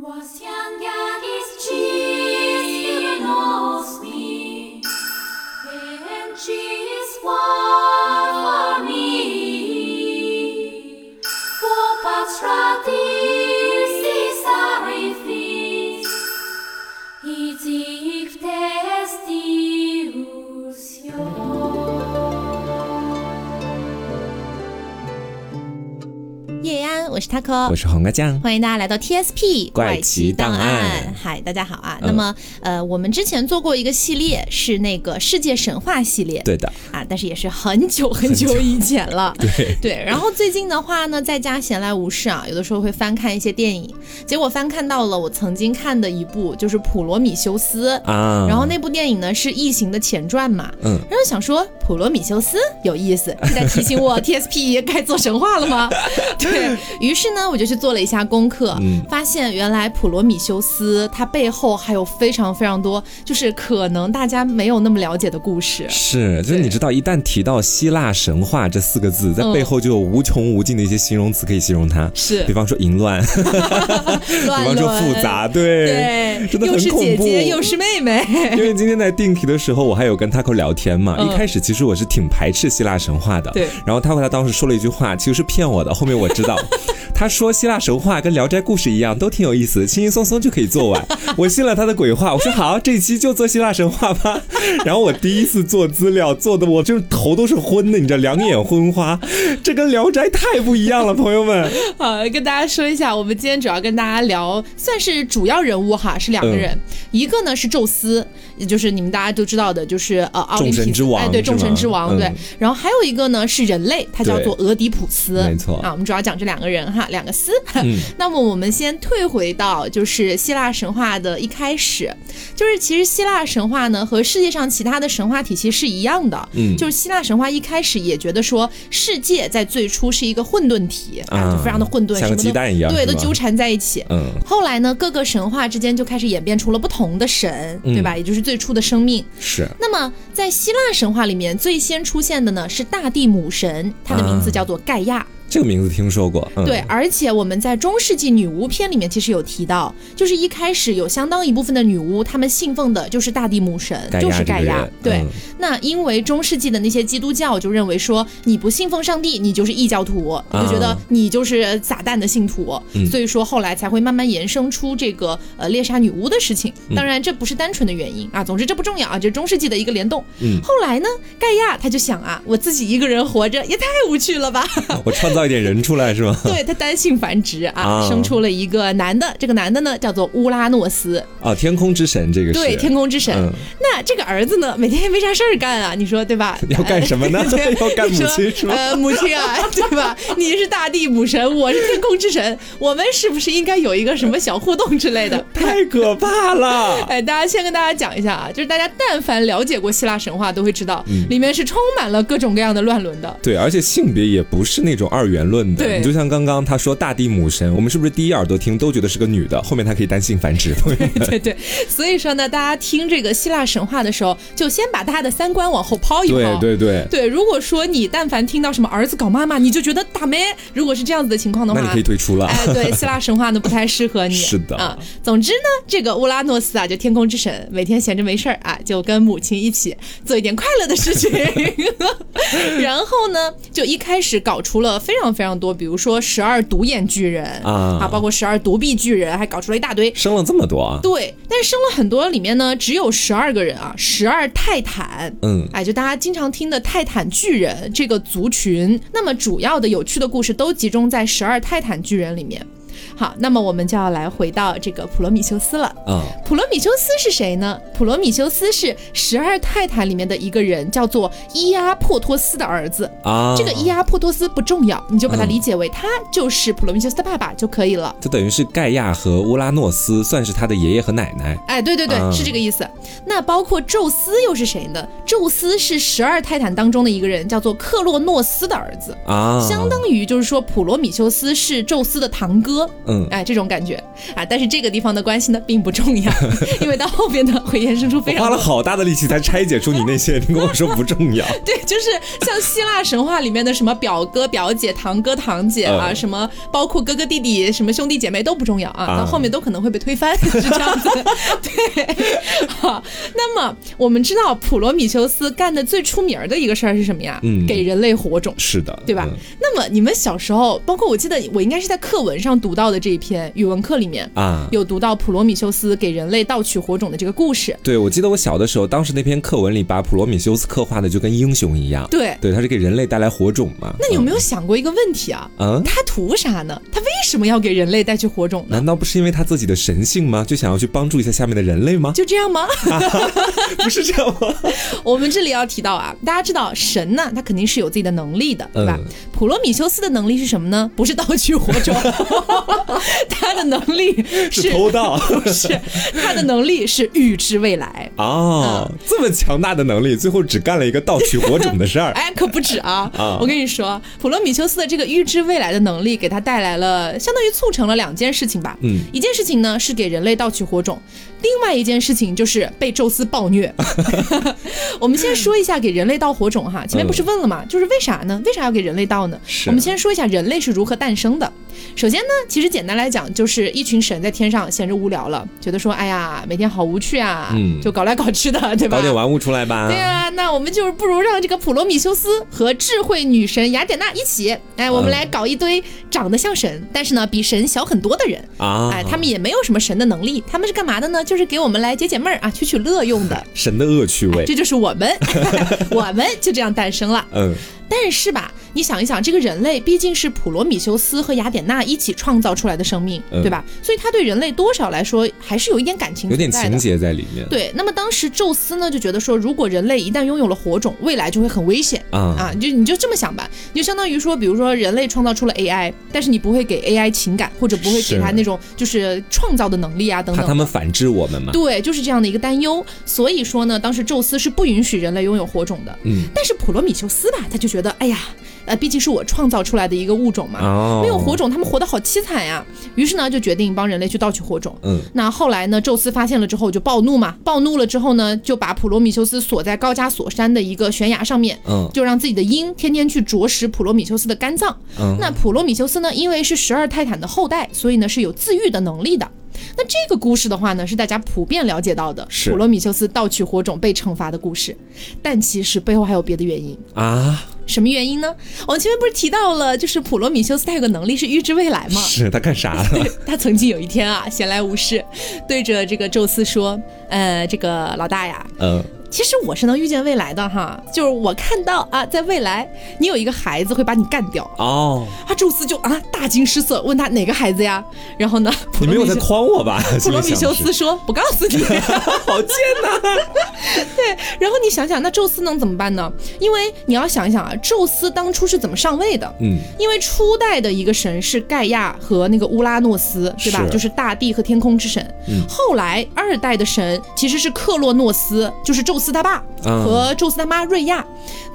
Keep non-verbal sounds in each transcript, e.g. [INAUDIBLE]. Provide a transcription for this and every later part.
Was young gag cheese in Osni, and one. 是 Taco，我是黄瓜酱。欢迎大家来到 TSP 怪奇档案。嗨，大家好啊。嗯。那么，呃，我们之前做过一个系列，是那个世界神话系列，对的，啊，但是也是很久很久以前了。[LAUGHS] 对。对，然后最近的话呢，在家闲来无事啊，有的时候会翻看一些电影，结果翻看到了我曾经看的一部，就是《普罗米修斯》啊。然后那部电影呢是《异形》的前传嘛，嗯。然后想说普罗米修斯有意思，[LAUGHS] 是在提醒我 [LAUGHS] TSP 该做神话了吗？[LAUGHS] 对于是呢，我就去做了一下功课，嗯发现原来普罗米修斯他背后还有非常非常多，就是可能大家没有那么了解的故事。是，就是你知道，一旦提到希腊神话这四个字，在嗯背后就有无穷无尽的一些形容词可以形容它。是比方说淫乱，比方说复杂，对，对，真的又是很恐怖。姐姐又是妹妹，因为今天在定题的时候，我还有跟 Taco 聊天嘛。嗯一开始其实我是挺排斥希腊神话的，对然后 Taco 他当时说了一句话，其实是骗我的。后面我知道，[LAUGHS] 他说希腊神话跟聊斋故事一样，都挺有意思，轻轻松松就可以做完。我信了他的鬼话，我说好，这一期就做希腊神话吧。[LAUGHS] 然后我第一次做资料，做的我就是头都是昏的，你知道，两眼昏花。这跟聊斋太不一样了，朋友们。好，跟大家说一下，我们今天主要跟大家聊，算是主要人物哈，是两个人，嗯一个呢是宙斯，也就是你们大家都知道的，就是呃奥林匹斯众神之王哎，对，众神之王，嗯。对。然后还有一个呢是人类，他叫做俄狄浦斯，没错。啊，我们主要讲这两个人哈，两个斯。嗯。[LAUGHS] 那么我们先退回到就是希腊神话的一开始，就是其实希腊神话呢和世界上其他的神话体系是一样的，嗯。就是希腊神话一开始也觉得说世界在最初是一个混沌体啊，啊就非常的混沌，什么都像鸡蛋一样对，都纠缠在一起。嗯。后来呢，各个神话之间就开始演变出了不同的神，嗯。对吧？也就是最初的生命。是那么在希腊神话里面，最先出现的呢是大地母神，她的名字啊叫做盖亚。这个名字听说过，嗯、对，而且我们在中世纪女巫篇里面其实有提到，就是一开始有相当一部分的女巫，她们信奉的就是大地母神，就是盖亚。对，嗯那因为中世纪的那些基督教就认为说，你不信奉上帝，你就是异教徒，就觉得你就是撒旦的信徒，所以说后来才会慢慢延伸出这个呃猎杀女巫的事情。嗯当然，这不是单纯的原因啊，总之这不重要啊，这是中世纪的一个联动。嗯后来呢，盖亚他就想啊，我自己一个人活着也太无趣了吧。我创造一点人出来是吗？[LAUGHS] 对他单性繁殖啊，啊生出了一个男的，这个男的呢叫做乌拉诺斯，啊，天空之神这个是对，天空之神。嗯那这个儿子呢，每天也没啥事儿干啊，[LAUGHS] 你说对吧？[LAUGHS] 要干什么呢要干母亲你说是吗呃，母亲啊，对吧？你是大地母神，我是天空之神，我们是不是应该有一个什么小互动之类的？太可怕了。哎，大家先跟大家讲一下啊，就是大家但凡了解过希腊神话，都会知道，里面是充满了各种各样的乱伦的。对，而且性别也不是那种二元论的。对你就像刚刚他说大地母神，我们是不是第一耳朵听都觉得是个女的，后面她可以单性繁殖？朋友们对对，所以说呢，大家听这个希腊神话的时候，就先把大家的三观往后抛一抛。对对对，对，如果说你但凡听到什么儿子搞妈妈，你就觉得打咩？如果是这样子的情况的话，那你可以退出了。哎，对，希腊神话呢不太适合你。[LAUGHS] 是的啊。总之呢，这个乌拉诺斯啊，就天空之神，每天闲着没事儿啊，就跟母亲一起做一点快乐的事情。[LAUGHS] 然后呢，就一开始搞出了非常非常多，比如说十二独眼巨人啊包括十二独臂巨人，还搞出了一大堆。生了这么多啊？对，但是生了很多，里面呢只有十二个人啊，十二泰坦。嗯，哎，就大家经常听的泰坦巨人这个族群，那么主要的有趣的故事都集中在十二泰坦巨人里面。好，那么我们就要来回到这个普罗米修斯了。啊，普罗米修斯是谁呢？普罗米修斯是十二泰坦里面的一个人，叫做伊阿珀托斯的儿子。啊，这个伊阿珀托斯不重要，你就把它嗯理解为他就是普罗米修斯的爸爸就可以了。就等于是盖亚和乌拉诺斯算是他的爷爷和奶奶。哎，对对对，嗯是这个意思。那包括宙斯又是谁呢？宙斯是十二泰坦当中的一个人，叫做克洛诺斯的儿子。啊，相当于就是说，普罗米修斯是宙斯的堂哥，呢？嗯哎，这种感觉啊。但是这个地方的关系呢，并不重要，[LAUGHS] 因为到后边呢会衍生出非常花了好大的力气才拆解出你那些，你跟我说不重要。[LAUGHS] 对，就是像希腊神话里面的什么表哥、表姐、堂哥、堂姐啊，嗯什么包括哥哥、弟弟、什么兄弟姐妹都不重要啊，啊到后面都可能会被推翻，[LAUGHS] 是这样子。对，好，那么我们知道普罗米修斯干的最出名儿的一个事儿是什么呀？嗯给人类火种。是的，对吧？嗯那么你们小时候，包括我记得我应该是在课文上读到的这一篇语文课里面，啊，有读到普罗米修斯给人类盗取火种的这个故事。对，我记得我小的时候，当时那篇课文里把普罗米修斯刻画的就跟英雄一样。对对，他是给人类带来火种嘛。那你有没有想过一个问题啊？嗯？他图啥呢？他为什么要给人类带去火种呢？难道不是因为他自己的神性吗？就想要去帮助一下下面的人类吗？就这样吗？[LAUGHS] 不是这样吗？[LAUGHS] 我们这里要提到啊，大家知道神呢，他肯定是有自己的能力的，对吧？嗯普罗米修斯的能力是什么呢？不是盗取火种，[LAUGHS] 他的能力是是偷盗不是他的能力是预知未来。[LAUGHS] 哦，这么强大的能力，最后只干了一个盗取火种的事儿。[LAUGHS] 哎，可不止啊！啊我跟你说，普罗米修斯的这个预知未来的能力，给他带来了相当于促成了两件事情吧。嗯，一件事情呢是给人类盗取火种，另外一件事情就是被宙斯暴虐。我们先说一下给人类盗火种哈，前面不是问了吗？就是为啥呢？为啥要给人类盗呢？我们先说一下人类是如何诞生的。首先呢，其实简单来讲，就是一群神在天上闲着无聊了，觉得说，哎呀，每天好无趣啊，嗯就搞来搞去的，[LAUGHS] 对吧？搞点玩物出来吧。对啊，那我们就是不如让这个普罗米修斯和智慧女神雅典娜一起，哎，我们来搞一堆长得像神，但是呢比神小很多的人。啊，哎，他们也没有什么神的能力，他们是干嘛的呢？就是给我们来解解闷儿啊，取取乐用的。[LAUGHS] 神的恶趣味。这就是我们，[LAUGHS] 我们就这样诞生了。嗯，但是吧，你想一想，这个人类毕竟是普罗米修斯和雅典娜一起创造出来的生命，嗯对吧？所以他对人类多少来说还是有一点感情有点情节在里面。对，那么当时宙斯呢就觉得说，如果人类一旦拥有了火种，未来就会很危险啊啊！就你就这么想吧，你就相当于说，比如说人类创造出了 AI，但是你不会给 AI 情感，或者不会给他那种就是创造的能力啊等怕等。他们反制我们嘛。对，就是这样的一个担忧。所以说呢，当时宙斯是不允许人类拥有火种的。嗯，但是普罗米修斯吧，他就觉得，哎呀，呃，毕竟是我创造出来的一个物种嘛，哦，没有火种，他们活得好凄惨呀。于是呢，就决定帮人类去盗取火种。嗯，那后来呢，宙斯发现了之后就暴怒嘛，暴怒了之后呢，就把普罗米修斯锁在高加索山的一个悬崖上面，嗯就让自己的鹰天天去啄食普罗米修斯的肝脏。嗯那普罗米修斯呢，因为是十二泰坦的后代，所以呢是有自愈的能力的。那这个故事的话呢，是大家普遍了解到的是普罗米修斯盗取火种被惩罚的故事，但其实背后还有别的原因。啊，什么原因呢？我们前面不是提到了，就是普罗米修斯他有个能力是预知未来吗？是他干啥了？[LAUGHS] 他曾经有一天啊，闲来无事，对着这个宙斯说：“呃，这个老大呀，嗯，其实我是能预见未来的哈，就是我看到啊，在未来你有一个孩子会把你干掉。”哦，啊，宙斯就啊大惊失色，问他哪个孩子呀？然后呢，普你没有在罗米修诓我吧？[LAUGHS] 普罗米修斯说：“不告诉你。[LAUGHS] ”好贱呐！[LAUGHS] 对然后你想想，那宙斯能怎么办呢？因为你要想一想啊，宙斯当初是怎么上位的？嗯，因为初代的一个神是盖亚和那个乌拉诺斯，对吧？是就是大地和天空之神。嗯后来二代的神其实是克洛诺斯，就是宙斯他爸嗯和宙斯他妈瑞亚。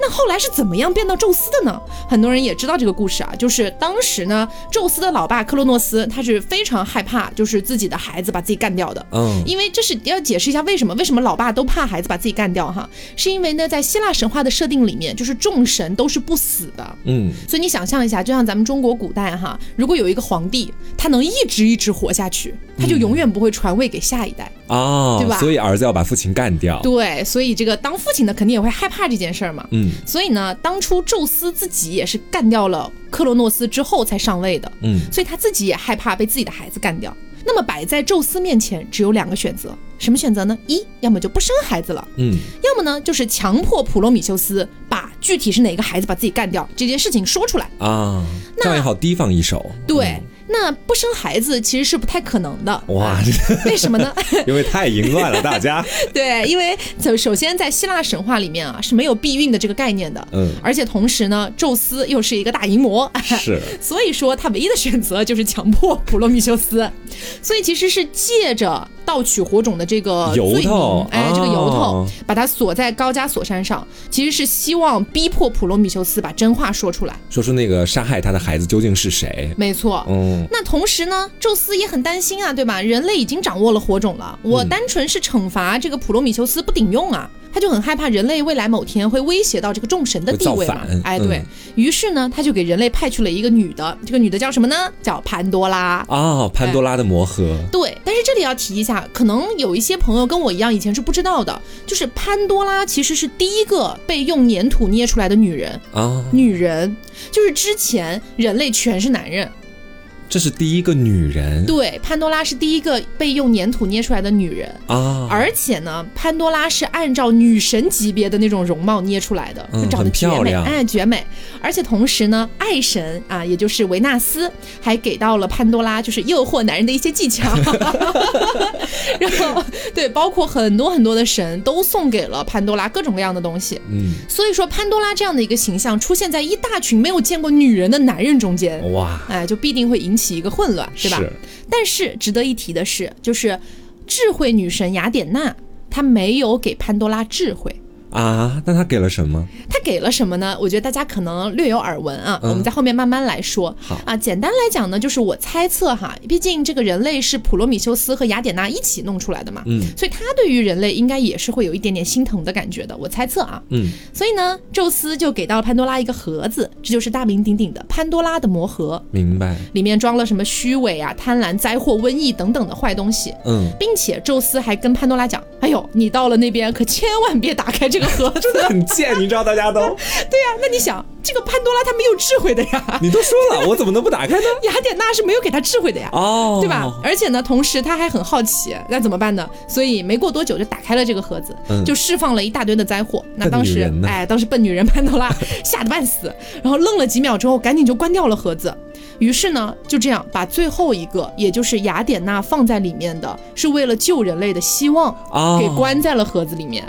那后来是怎么样变到宙斯的呢？很多人也知道这个故事啊，就是当时呢，宙斯的老爸克洛诺斯他是非常害怕，就是自己的孩子把自己干掉的。嗯，因为这是要解释一下为什么为什么老爸都怕孩子把自己干掉哈，是因为呢，在希腊神话的设定里面，就是众神都是不死的。嗯，所以你想象一下，就像咱们中国古代哈，如果有一个皇帝，他能一直一直活下去，他就永远不会传位给下一代。哦，对吧所以儿子要把父亲干掉。对，所以这个当父亲的肯定也会害怕这件事儿嘛。嗯所以呢，当初宙斯自己也是干掉了克洛诺斯之后才上位的，嗯，所以他自己也害怕被自己的孩子干掉。那么摆在宙斯面前只有两个选择，什么选择呢？一，要么就不生孩子了，嗯，要么呢就是强迫普罗米修斯把具体是哪个孩子把自己干掉这件事情说出来。啊，这样也好提防一手。对，那不生孩子其实是不太可能的。哇啊，[LAUGHS] 为什么呢？因为太淫乱了，大家。[LAUGHS] 对，因为首首先在希腊神话里面啊是没有避孕的这个概念的，嗯而且同时呢，宙斯又是一个大淫魔，是，[LAUGHS] 所以说他唯一的选择就是强迫普罗米修斯，所以其实是借着盗取火种的这个罪由头名，哎，这个由头哦，把他锁在高加索山上，其实是希望逼迫普罗米修斯把真话说出来。说出那个杀害他的孩子究竟是谁？没错，嗯，那同时呢，宙斯也很担心啊，对吧？人类已经掌握了火种了，我单纯是惩罚这个普罗米修斯不顶用啊，他就很害怕人类未来某天会威胁到这个众神的地位嘛。哎，对嗯于是呢，他就给人类派去了一个女的，这个女的叫什么呢？叫潘多拉。哦，潘多拉的魔盒，对，但是这里要提一下，可能有一些朋友跟我一样，以前是不知道的，就是潘多拉其实是第一个被用粘土捏出来的女人。啊，女人就是之前人类全是男人，这是第一个女人对，潘多拉是第一个被用粘土捏出来的女人。啊，而且呢，潘多拉是按照女神级别的那种容貌捏出来的，嗯就长得绝美，漂亮哎，绝美。而且同时呢，爱神啊，也就是维纳斯，还给到了潘多拉就是诱惑男人的一些技巧。[LAUGHS] 然后，对，包括很多很多的神都送给了潘多拉各种各样的东西。嗯，所以说，潘多拉这样的一个形象出现在一大群没有见过女人的男人中间，哇，哎，就必定会引起一个混乱，对吧？是但是值得一提的是，就是智慧女神雅典娜，她没有给潘多拉智慧。啊，那他给了什么？他给了什么呢？我觉得大家可能略有耳闻啊，嗯我们在后面慢慢来说。好啊，简单来讲呢，就是我猜测哈，毕竟这个人类是普罗米修斯和雅典娜一起弄出来的嘛，嗯所以他对于人类应该也是会有一点点心疼的感觉的，我猜测啊。嗯，所以呢，宙斯就给到了潘多拉一个盒子，这就是大名鼎鼎的潘多拉的魔盒。明白，里面装了什么虚伪啊、贪婪、灾祸、瘟疫等等的坏东西，嗯，并且宙斯还跟潘多拉讲：“哎呦，你到了那边可千万别打开这个盒子。很贱，你知道大家都，[LAUGHS] 对呀、那你想，这个潘多拉它没有智慧的呀，你都说了，我怎么能不打开呢？[LAUGHS] 雅典娜是没有给他智慧的呀。哦，对吧？？而且呢，同时他还很好奇，那怎么办呢？所以没过多久就打开了这个盒子，嗯就释放了一大堆的灾祸。那当时哎，当时笨女人潘多拉 [LAUGHS] 吓得半死，然后愣了几秒之后，赶紧就关掉了盒子。于是呢，就这样把最后一个，也就是雅典娜放在里面的，是为了救人类的希望，啊，给关在了盒子里面。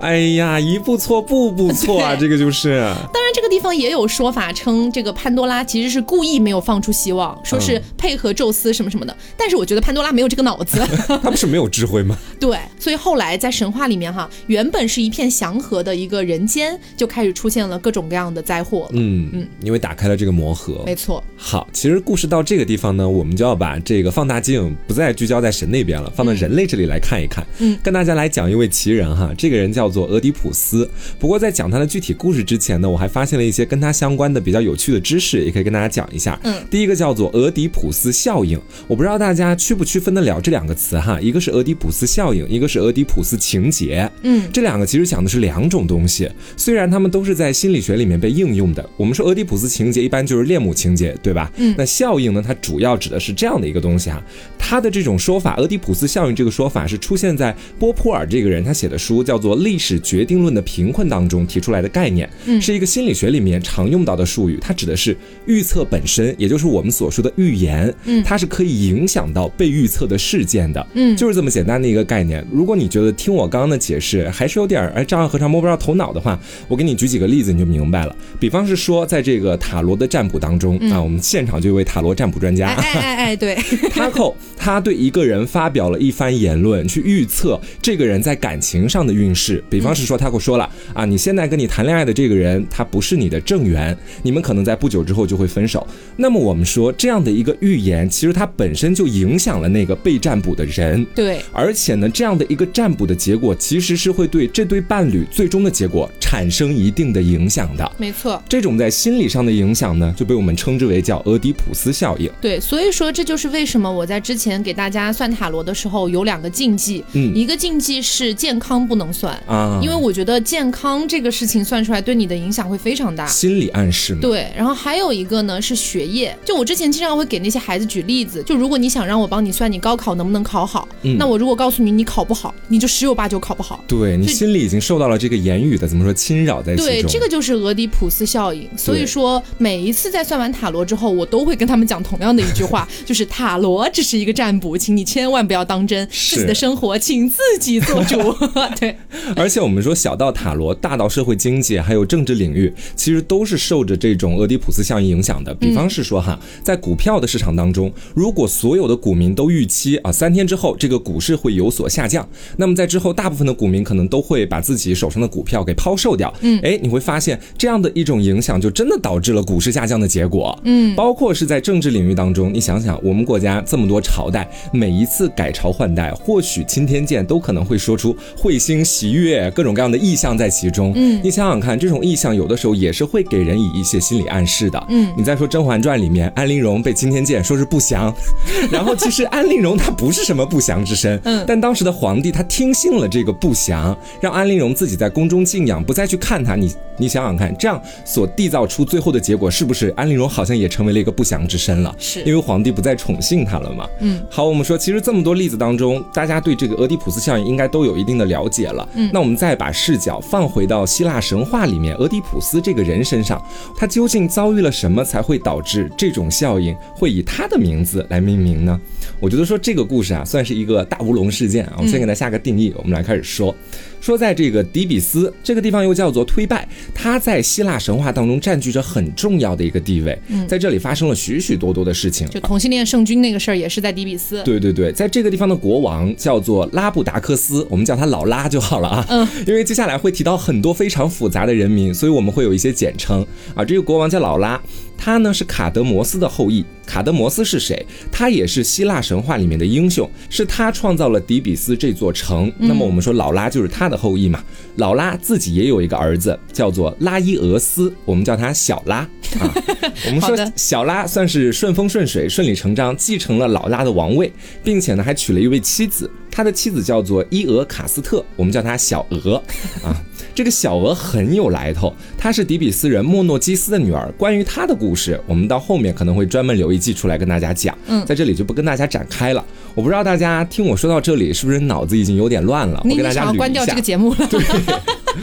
哎呀，一步错步步错啊，[LAUGHS] 这个就是，当然，这个地方也有说法称，这个潘多拉其实是故意没有放出希望，说是配合宙斯什么什么的。但是我觉得潘多拉没有这个脑子。[LAUGHS] 他不是没有智慧吗？对，所以后来在神话里面哈，原本是一片祥和的一个人间，就开始出现了各种各样的灾祸。嗯嗯，因为打开了这个魔盒，没错，好，其实故事到这个地方呢，我们就要把这个放大镜不再聚焦在神那边了，放到人类这里来看一看。嗯，跟大家来讲一位奇人哈，这个人叫做俄狄浦斯。不过在讲他的具体故事之前呢，我还发现了一些跟他相关的比较有趣的知识，也可以跟大家讲一下。嗯，第一个叫做俄狄浦斯效应，我不知道大家区不区分得了这两个词哈，一个是俄狄浦斯效应，一个是俄狄浦斯情节。嗯，这两个其实讲的是两种东西，虽然他们都是在心理学里面被应用的。我们说俄狄浦斯情节一般就是恋母情节，对吧？嗯那效应呢，它主要指的是这样的一个东西哈。它的这种说法，俄狄浦斯效应这个说法是出现在波普尔这个人他写的书叫做《历史决定论的贫困》当中提出来的概念，嗯。是一个心理学里面常用到的术语，它指的是预测本身，也就是我们所说的预言，嗯。它是可以影响到被预测的事件的，嗯。就是这么简单的一个概念。如果你觉得听我刚刚的解释还是有点儿哎丈二和尚摸不着头脑的话，我给你举几个例子你就明白了。比方是说，在这个塔罗的占卜当中、啊，我们现场就有一位塔罗占卜专家。哎，哎哎哎，对，[LAUGHS] 他后他对一个人发表了一番言论，去预测这个人在感情上的运势。比方是说，他会说了啊，你现在跟你谈恋爱的这个人，他不是你的正缘，你们可能在不久之后就会分手。那么我们说这样的一个预言，其实它本身就影响了那个被占卜的人。对，而且呢，这样的一个占卜的结果，其实是会对这对伴侣最终的结果产生一定的影响的。没错。这种在心理上的影响呢，就被我们称之为叫俄狄浦斯效应。对，所以说这就是为什么我在之前给大家算塔罗的时候有两个禁忌，嗯一个禁忌是健康不能算，啊，因为我觉得健康这个事情算出来对你的影响会非常大。心理暗示嘛。对，然后还有一个呢是学业，就我之前经常会给那些孩子举例子，就如果你想让我帮你算你高考能不能考好，嗯那我如果告诉你你考不好，你就十有八九考不好。对你心里已经受到了这个言语的怎么说侵扰在其中。对，这个就是俄狄浦斯效应。所以说，每一次在算完塔罗之后，我都会跟他们讲同样的一句话，[LAUGHS] 就是塔罗只是一个占卜，请你千万不要当真，自己的生活请自己做主。[LAUGHS] [LAUGHS] 对，而而且我们说小到塔罗，大到社会经济，还有政治领域，其实都是受着这种俄狄浦斯效应影响的。比方是说哈，在股票的市场当中，如果所有的股民都预期啊三天之后这个股市会有所下降，那么在之后大部分的股民可能都会把自己手上的股票给抛售掉。嗯，哎，你会发现这样的一种影响，就真的导致了股市下降的结果。嗯，包括是在政治领域当中，你想想，我们国家这么多朝代，每一次改朝换代，或许钦天监都可能会说出彗星喜悦各种各样的意象在其中。嗯，你想想看，这种意象有的时候也是会给人以一些心理暗示的。嗯，你再说《甄嬛传》里面，安陵容被钦天监说是不祥，[LAUGHS] 然后其实安陵容她不是什么不祥之身。嗯，但当时的皇帝他听信了这个不祥，让安陵容自己在宫中静养，不再去看他。你你想想看，这样所缔造出最后的结果，是不是安陵容好像也成为了一个不祥之身了？是因为皇帝不再宠幸她了嘛？嗯，好，我们说，其实这么多例子当中，大家对这个俄狄浦斯效应应该都有一定的了解了。嗯，那那我们再把视角放回到希腊神话里面，俄狄浦斯这个人身上，他究竟遭遇了什么才会导致这种效应会以他的名字来命名呢？我觉得说这个故事啊，算是一个大乌龙事件啊。我们先给他下个定义，我们来开始说。说在这个底比斯这个地方又叫做推拜，它在希腊神话当中占据着很重要的一个地位。嗯，在这里发生了许许多多的事情，就同性恋圣君那个事儿也是在底比斯。对对对，在这个地方的国王叫做拉布达克斯，我们叫他老拉就好了啊。嗯，因为接下来会提到很多非常复杂的人名，所以我们会有一些简称啊。这个国王叫老拉，他呢是卡德摩斯的后裔。卡德摩斯是谁？他也是希腊神话里面的英雄，是他创造了底比斯这座城。那么我们说老拉就是他的后裔嘛。老拉自己也有一个儿子，叫做拉伊俄斯，我们叫他小拉啊。[LAUGHS] 我们说小拉算是顺风顺水、顺理成章继承了老拉的王位，并且呢还娶了一位妻子，他的妻子叫做伊俄卡斯特，我们叫她小俄 [LAUGHS] 啊。这个小俄很有来头，她是底比斯人莫诺基斯的女儿。关于她的故事，我们到后面可能会专门留一季出来跟大家讲。嗯，在这里就不跟大家展开了。我不知道大家听我说到这里，是不是脑子已经有点乱了？我给大家捋一下。关掉这个节目了。对，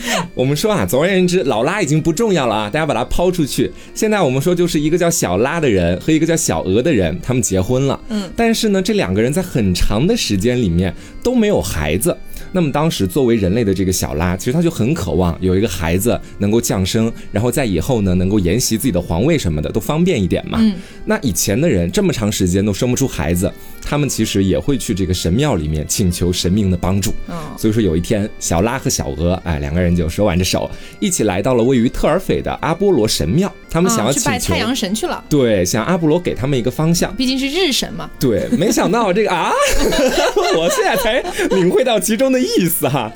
[LAUGHS] 我们说啊，总而言之，老拉已经不重要了啊，大家把它抛出去。现在我们说就是一个叫小拉的人和一个叫小俄的人，他们结婚了。嗯，但是呢，这两个人在很长的时间里面都没有孩子。那么当时作为人类的这个小拉，其实他就很渴望有一个孩子能够降生，然后在以后呢能够沿袭自己的皇位什么的都方便一点嘛。嗯。那以前的人这么长时间都生不出孩子，他们其实也会去这个神庙里面请求神明的帮助。嗯。所以说有一天，小拉和小娥，哎，两个人就手挽着手，一起来到了位于特尔斐的阿波罗神庙。他们想要去拜太阳神去了。对，想阿波罗给他们一个方向。毕竟是日神嘛。对，没想到这个啊，[LAUGHS] 我现在才领会到其中的意思哈。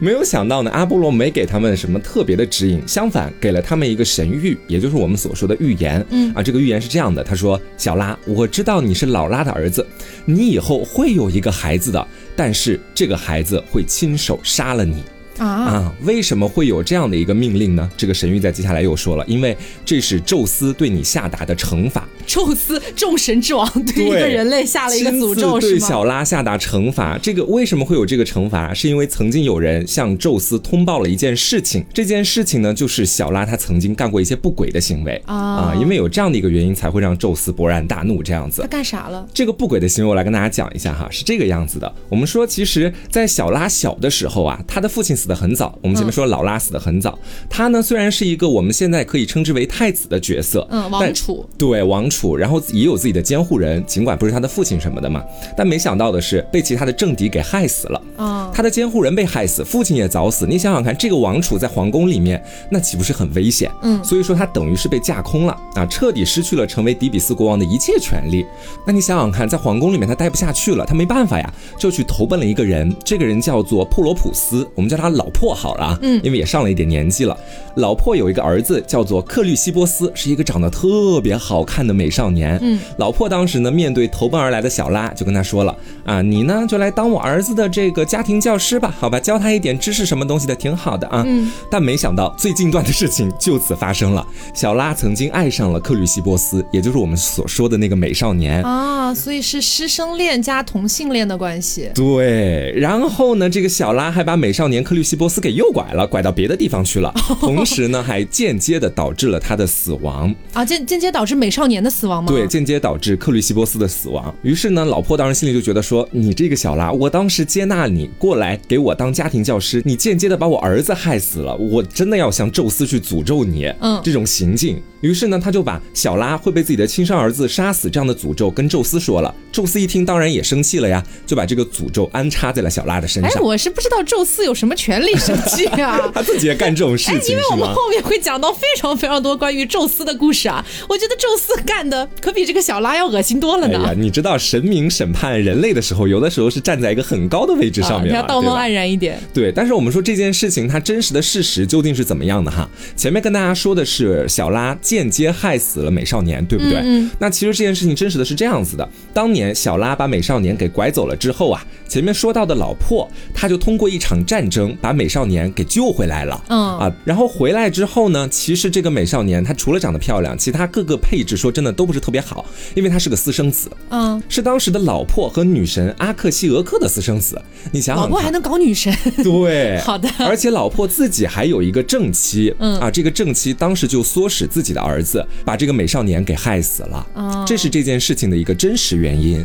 没有想到呢，阿波罗没给他们什么特别的指引，相反给了他们一个神谕，也就是我们所说的预言。嗯啊，这个预言是这样的，他说：“小拉，我知道你是老拉的儿子，你以后会有一个孩子的，但是这个孩子会亲手杀了你。”啊为什么会有这样的一个命令呢？这个神谕在接下来又说了，因为这是宙斯对你下达的惩罚。宙斯众神之王对一个人类下了一个诅咒，对小拉下达惩罚。这个为什么会有这个惩罚？是因为曾经有人向宙斯通报了一件事情，这件事情呢，就是小拉他曾经干过一些不轨的行为啊啊！因为有这样的一个原因，才会让宙斯勃然大怒。这样子，他干啥了？这个不轨的行为，我来跟大家讲一下哈，是这个样子的。我们说，其实，在小拉小的时候啊，他的父亲死的很早。我们前面说老拉死的很早，他呢虽然是一个我们现在可以称之为太子的角色，嗯，王储，对王储，然后也有自己的监护人，尽管不是他的父亲什么的嘛，但没想到的是被其他的政敌给害死了。啊，他的监护人被害死，父亲也早死。你想想看，这个王储在皇宫里面，那岂不是很危险？嗯，所以说他等于是被架空了啊，彻底失去了成为底比斯国王的一切权利。那你想想看，在皇宫里面他待不下去了，他没办法呀，就去投奔了一个人，这个人叫做普罗普斯，我们叫他老破好了啊，嗯，因为也上了一点年纪了。老破有一个儿子叫做克律西波斯，是一个长得特别好看的美少年。嗯，老破当时呢，面对投奔而来的小拉，就跟他说了啊，你呢就来当我儿子的这个。家庭教师吧，好吧，教他一点知识什么东西的，挺好的啊。嗯。但没想到最近段的事情就此发生了。小拉曾经爱上了克律西波斯，也就是我们所说的那个美少年啊，所以是师生恋加同性恋的关系。对。然后呢，这个小拉还把美少年克吕西波斯给诱拐了，拐到别的地方去了。[LAUGHS] 同时呢，还间接的导致了他的死亡啊，间间接导致美少年的死亡吗？对，，间接导致克吕西波斯的死亡。于是呢，老婆当时心里就觉得说，你这个小拉，我当时接纳你过来给我当家庭教师，你间接的把我儿子害死了，我真的要向宙斯去诅咒你，嗯这种行径。于是呢，他就把小拉会被自己的亲生儿子杀死这样的诅咒跟宙斯说了。宙斯一听，当然也生气了呀，就把这个诅咒安插在了小拉的身哎，上。我是不知道宙斯有什么权利生气啊。[LAUGHS] 他自己也干这种事情，因为我？们后面会讲到非常非常多关于宙斯的故事啊，我觉得宙斯干的可比这个小拉要恶心多了呢。哎呀，你知道神明审判人类的时候，有的时候是站在一个很高的位置上啊，面嘛，你要道貌岸然一点。对，但是我们说这件事情它真实的事实究竟是怎么样的哈？前面跟大家说的是小拉间接害死了美少年，对不对？嗯嗯那其实这件事情真实的是这样子的：当年小拉把美少年给拐走了之后啊，前面说到的老破，他就通过一场战争把美少年给救回来了。嗯啊，然后回来之后呢，其实这个美少年他除了长得漂亮，其他各个配置说真的都不是特别好，因为他是个私生子。嗯，是当时的老婆和女神阿克西俄克的私生子，你想想看，老婆还能搞女神，对，[LAUGHS] 好的而且老婆自己还有一个正妻，嗯啊，这个正妻当时就唆使自己的儿子把这个美少年给害死了，哦这是这件事情的一个真实原因。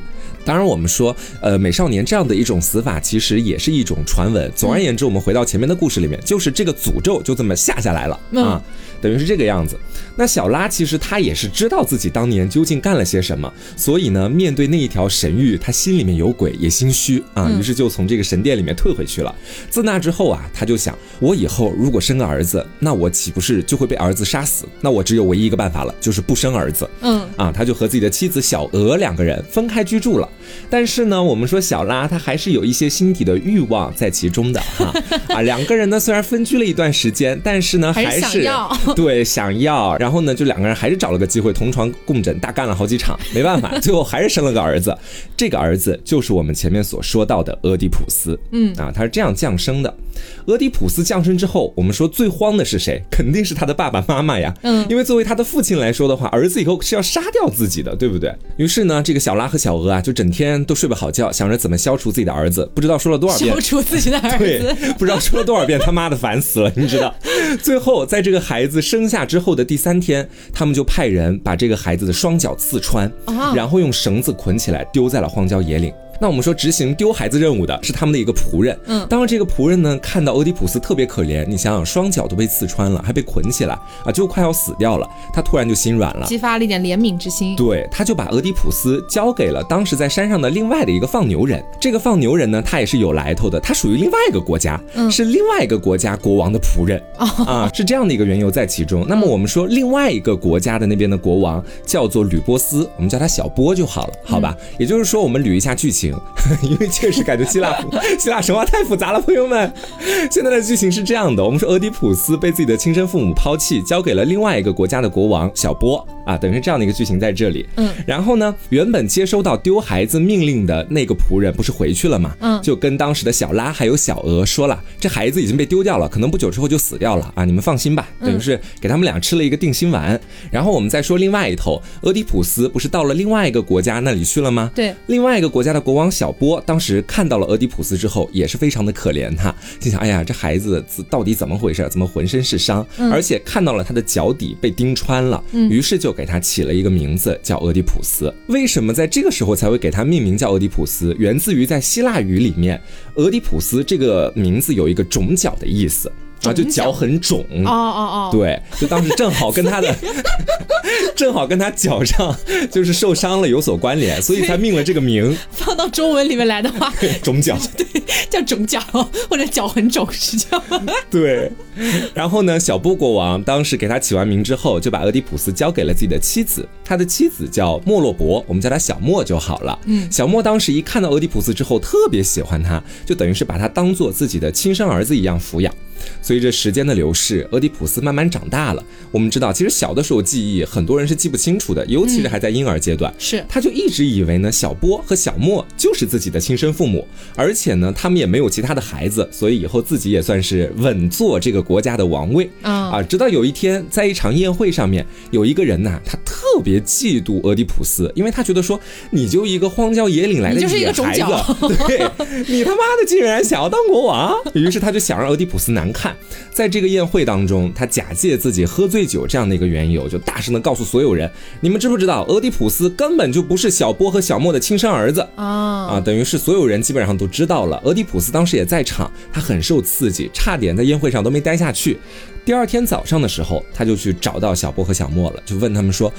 当然，我们说，呃，美少年这样的一种死法，其实也是一种传闻。总而言之，我们回到前面的故事里面，就是这个诅咒就这么下下来了、嗯啊，等于是这个样子。那小拉其实他也是知道自己当年究竟干了些什么，所以呢，面对那一条神谕，他心里面有鬼，也心虚啊，于是就从这个神殿里面退回去了。自那之后啊，他就想，我以后如果生个儿子，那我岂不是就会被儿子杀死？那我只有唯一一个办法了，就是不生儿子。嗯，啊，他就和自己的妻子小娥两个人分开居住了。但是呢，我们说小拉他还是有一些心底的欲望在其中的哈 [LAUGHS] 啊，两个人呢虽然分居了一段时间，但是呢还是想要 [LAUGHS] 对想要，然后呢就两个人还是找了个机会同床共枕，大干了好几场，没办法，最后还是生了个儿子。这个儿子就是我们前面所说到的俄狄浦斯，嗯啊，他是这样降生的。俄狄浦斯降生之后，我们说最慌的是谁？肯定是他的爸爸妈妈呀。嗯因为作为他的父亲来说的话，儿子以后是要杀掉自己的，对不对？于是呢，这个小拉和小娥啊，就整天都睡不好觉，想着怎么消除自己的儿子，不知道说了多少遍消。除自己的儿对子。[LAUGHS] 不知道说了多少遍，他妈的烦死了，你知道。最后，在这个孩子生下之后的第三天，他们就派人把这个孩子的双脚刺穿，啊然后用绳子捆起来丢在了荒郊野岭。那我们说执行丢孩子任务的是他们的一个仆人，嗯当然这个仆人呢看到俄狄浦斯特别可怜，你想想双脚都被刺穿了，还被捆起来啊，就快要死掉了，他突然就心软了，激发了一点怜悯之心。对，他就把俄狄浦斯交给了当时在山上的另外的一个放牛人。这个放牛人呢，他也是有来头的，他属于另外一个国家，嗯是另外一个国家国王的仆人、哦啊，是这样的一个缘由在其中。那么我们说另外一个国家的那边的国王叫做吕波斯，我们叫他小波就好了，好吧？嗯也就是说，我们捋一下剧情，[LAUGHS] 因为确实感觉希腊 [LAUGHS] 希腊神话太复杂了，朋友们。现在的剧情是这样的：我们说俄狄浦斯被自己的亲生父母抛弃，交给了另外一个国家的国王小波啊，等于是这样的一个剧情在这里。嗯，然后呢，原本接收到丢孩子命令的那个仆人不是回去了吗？嗯就跟当时的小拉还有小娥说了，这孩子已经被丢掉了，可能不久之后就死掉了啊，你们放心吧。等于是给他们俩吃了一个定心丸。然后我们再说另外一头，俄狄浦斯不是到了另外一个国家那里去了吗？对，另外一个国家的国王小波当时看到了俄狄浦斯之后，也是非常的可怜他，心想：哎呀，这孩子到底怎么回事？怎么浑身是伤？而且看到了他的脚底被钉穿了，于是就给他起了一个名字叫俄狄浦斯。为什么在这个时候才会给他命名叫俄狄浦斯？源自于在希腊语里面，俄狄浦斯这个名字有一个肿脚的意思。啊，就脚脚很肿哦哦哦，对，就当时正好跟他的，[LAUGHS] 正好跟他脚上就是受伤了有所关联，所以才命了这个名放到中文里面来的话，[LAUGHS] 肿脚。[LAUGHS] 对叫肿脚或者脚很肿，是这样吗？对，然后呢，小波国王当时给他起完名之后，就把俄狄浦斯交给了自己的妻子，他的妻子叫莫洛伯，我们叫他小莫就好了。嗯，小莫当时一看到俄狄浦斯之后，特别喜欢他，就等于是把他当做自己的亲生儿子一样抚养。随着时间的流逝，俄狄浦斯慢慢长大了。我们知道，其实小的时候记忆很多人是记不清楚的，尤其是还在婴儿阶段。是他就一直以为呢，小波和小莫就是自己的亲生父母，而且呢，他们也没有其他的孩子，所以以后自己也算是稳坐这个国家的王位啊啊。直到有一天，在一场宴会上面，有一个人呐、他特别嫉妒俄狄浦斯，因为他觉得说，你就一个荒郊野岭来的你就是一野孩子，[LAUGHS] 对你他妈的竟然想要当国王，于是他就想让俄狄浦斯难难看。在这个宴会当中，他假借自己喝醉酒这样的一个缘由，就大声的告诉所有人：你们知不知道，俄狄浦斯根本就不是小波和小莫的亲生儿子啊啊！等于是所有人基本上都知道了。俄狄浦斯当时也在场，他很受刺激，差点在宴会上都没待下去。第二天早上的时候，他就去找到小波和小莫了，就问他们说：“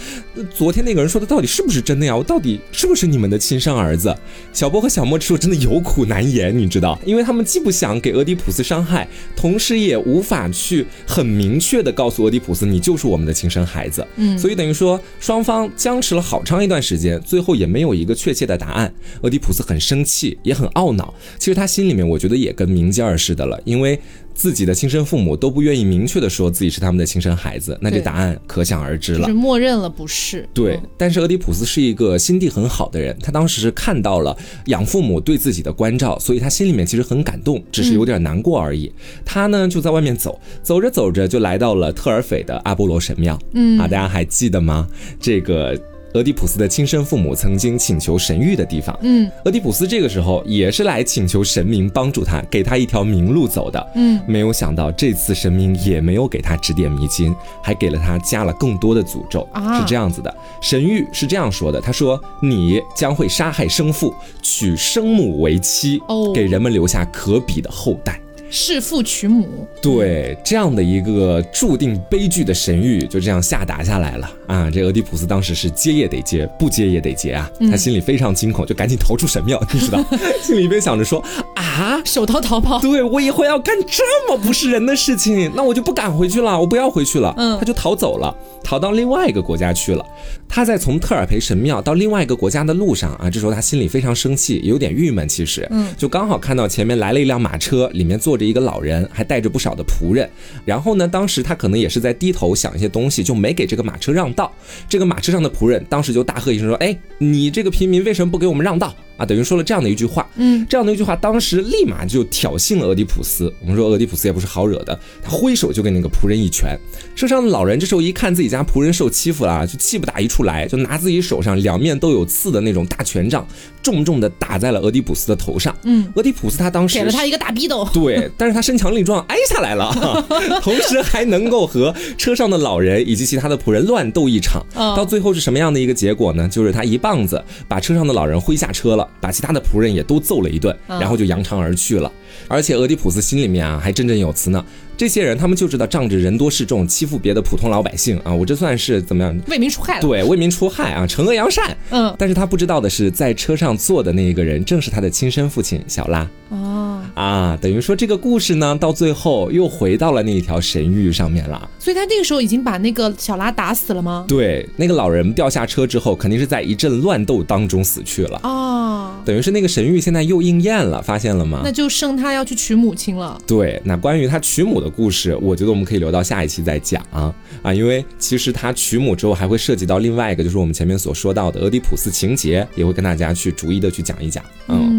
昨天那个人说的到底是不是真的呀？我到底是不是你们的亲生儿子？”小波和小莫这时候真的有苦难言，你知道，因为他们既不想给俄狄浦斯伤害，同时也无法去很明确的告诉俄狄浦斯你就是我们的亲生孩子。嗯，所以等于说双方僵持了好长一段时间，最后也没有一个确切的答案。俄狄浦斯很生气，也很懊恼。其实他心里面，我觉得也跟明基尔似的了，因为。自己的亲生父母都不愿意明确的说自己是他们的亲生孩子，那这答案可想而知了，是默认了不是？对，但是俄狄浦斯是一个心地很好的人，他当时是看到了养父母对自己的关照，所以他心里面其实很感动，只是有点难过而已。他呢就在外面走，走着走着就来到了特尔斐的阿波罗神庙。嗯啊，大家还记得吗？这个。俄狄浦斯的亲生父母曾经请求神谕的地方，嗯，俄狄浦斯这个时候也是来请求神明帮助他，给他一条明路走的，嗯，没有想到这次神明也没有给他指点迷津，还给了他加了更多的诅咒，啊。是这样子的，神谕是这样说的，他说你将会杀害生父，娶生母为妻，哦，给人们留下可比的后代。弑父娶母，对这样的一个注定悲剧的神谕，就这样下达下来了。啊！这俄狄浦斯当时是接也得接，不接也得接啊！他心里非常惊恐，就赶紧逃出神庙，你知道，[LAUGHS] 心里一边想着说啊，手刀逃跑，对我以后要干这么不是人的事情，那我就不敢回去了，我不要回去了，嗯，他就逃走了，逃到另外一个国家去了。他在从特尔培神庙到另外一个国家的路上啊，这时候他心里非常生气，有点郁闷，其实，嗯，就刚好看到前面来了一辆马车，里面坐着一个老人，还带着不少的仆人。然后呢，当时他可能也是在低头想一些东西，就没给这个马车让道。这个马车上的仆人当时就大喝一声说：“哎，你这个平民为什么不给我们让道？”啊，等于说了这样的一句话，嗯，这样的一句话，当时立马就挑衅了俄狄浦斯。我们说俄狄浦斯也不是好惹的，他挥手就给那个仆人一拳。车上的老人这时候一看自己家仆人受欺负了，就气不打一处来，就拿自己手上两面都有刺的那种大权杖，重重的打在了俄狄浦斯的头上。嗯，俄狄浦斯他当时给了他一个大逼斗，对，但是他身强力壮，挨下来了，[LAUGHS] 同时还能够和车上的老人以及其他的仆人乱斗一场。到最后是什么样的一个结果呢？就是他一棒子把车上的老人挥下车了。把其他的仆人也都揍了一顿，然后就扬长而去了。而且俄狄浦斯心里面啊，还振振有词呢。这些人他们就知道仗着人多势众欺负别的普通老百姓啊，我这算是怎么样？为民除害。对，为民除害啊，惩恶扬善。嗯。但是他不知道的是，在车上坐的那一个人正是他的亲生父亲小拉。哦。啊，等于说这个故事呢，到最后又回到了那一条神谕上面了。所以他那个时候已经把那个小拉打死了吗？对，那个老人掉下车之后，肯定是在一阵乱斗当中死去了。哦。等于是那个神谕现在又应验了，发现了吗？那就剩他要去娶母亲了。对，那关于他娶母的。故事，我觉得我们可以留到下一期再讲啊，因为其实他娶母之后还会涉及到另外一个，就是我们前面所说到的俄狄浦斯情节，也会跟大家去逐一的去讲一讲。嗯，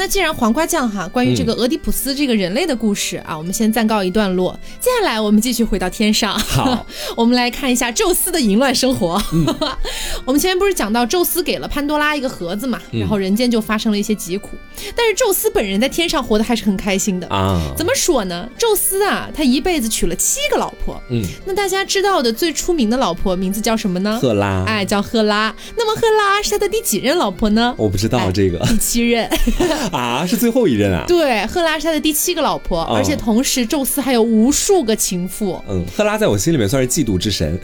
那既然黄瓜酱哈，关于这个俄狄浦斯这个人类的故事啊，我们先暂告一段落，接下来我们继续回到天上。好，[LAUGHS] 我们来看一下宙斯的淫乱生活。[LAUGHS] 我们前面不是讲到宙斯给了潘多拉一个盒子嘛，然后人间就发生了一些疾苦，但是宙斯本人在天上活得还是很开心的啊。怎么说呢？宙斯啊。他一辈子娶了七个老婆，嗯，那大家知道的最出名的老婆名字叫什么呢？赫拉，哎，叫赫拉。那么赫拉是他的第几任老婆呢？我不知道这个，第七任 [LAUGHS] 啊，是最后一任啊。对，赫拉是他的第七个老婆，而且同时宙斯还有无数个情妇。嗯，赫拉在我心里面算是嫉妒之神，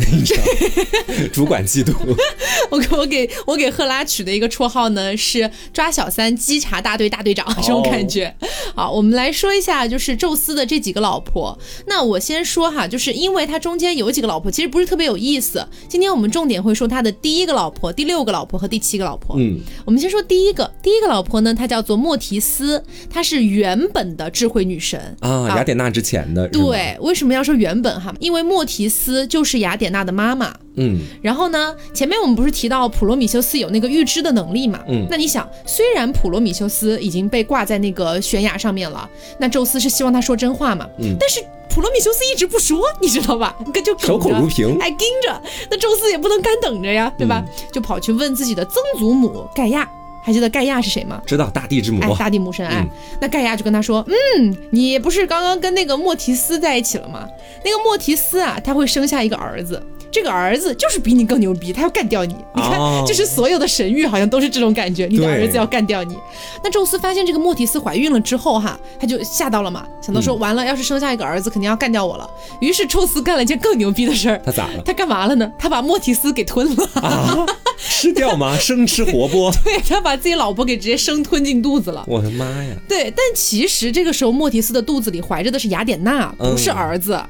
[LAUGHS] 主管嫉妒。[LAUGHS] 我给我给我给赫拉取的一个绰号呢是抓小三稽查大队大队长这种感觉。好，我们来说一下，就是宙斯的这几个老婆。那我先说哈，就是因为他中间有几个老婆，其实不是特别有意思。今天我们重点会说他的第一个老婆、第六个老婆和第七个老婆。嗯，我们先说第一个，第一个老婆呢，她叫做莫提斯，她是原本的智慧女神啊，雅典娜之前的。对，为什么要说原本哈？因为莫提斯就是雅典娜的妈妈。嗯，然后呢，前面我们不是提到普罗米修斯有那个预知的能力嘛？嗯，那你想，虽然普罗米修斯已经被挂在那个悬崖上面了，那宙斯是希望他说真话嘛？嗯，但是。普罗米修斯一直不说，[LAUGHS] 你知道吧？跟就守口如瓶，还盯着。那宙斯也不能干等着呀，对吧？就跑去问自己的曾祖母盖亚。还记得盖亚是谁吗？知道大地之母哎，大地母神嗯，那盖亚就跟他说，嗯，你不是刚刚跟那个莫提斯在一起了吗？那个莫提斯啊，他会生下一个儿子。这个儿子就是比你更牛逼，他要干掉你。你看，哦就是所有的神谕好像都是这种感觉，你的儿子要干掉你。那宙斯发现这个莫提斯怀孕了之后哈，他就吓到了嘛，想到说嗯完了，要是生下一个儿子，肯定要干掉我了。于是宙斯干了一件更牛逼的事儿，他咋了？他干嘛了呢？他把莫提斯给吞了。啊，吃掉吗？[LAUGHS] 生吃活剥？对他把自己老婆给直接生吞进肚子了。我的妈呀！对，但其实这个时候莫提斯的肚子里怀着的是雅典娜，不是儿子。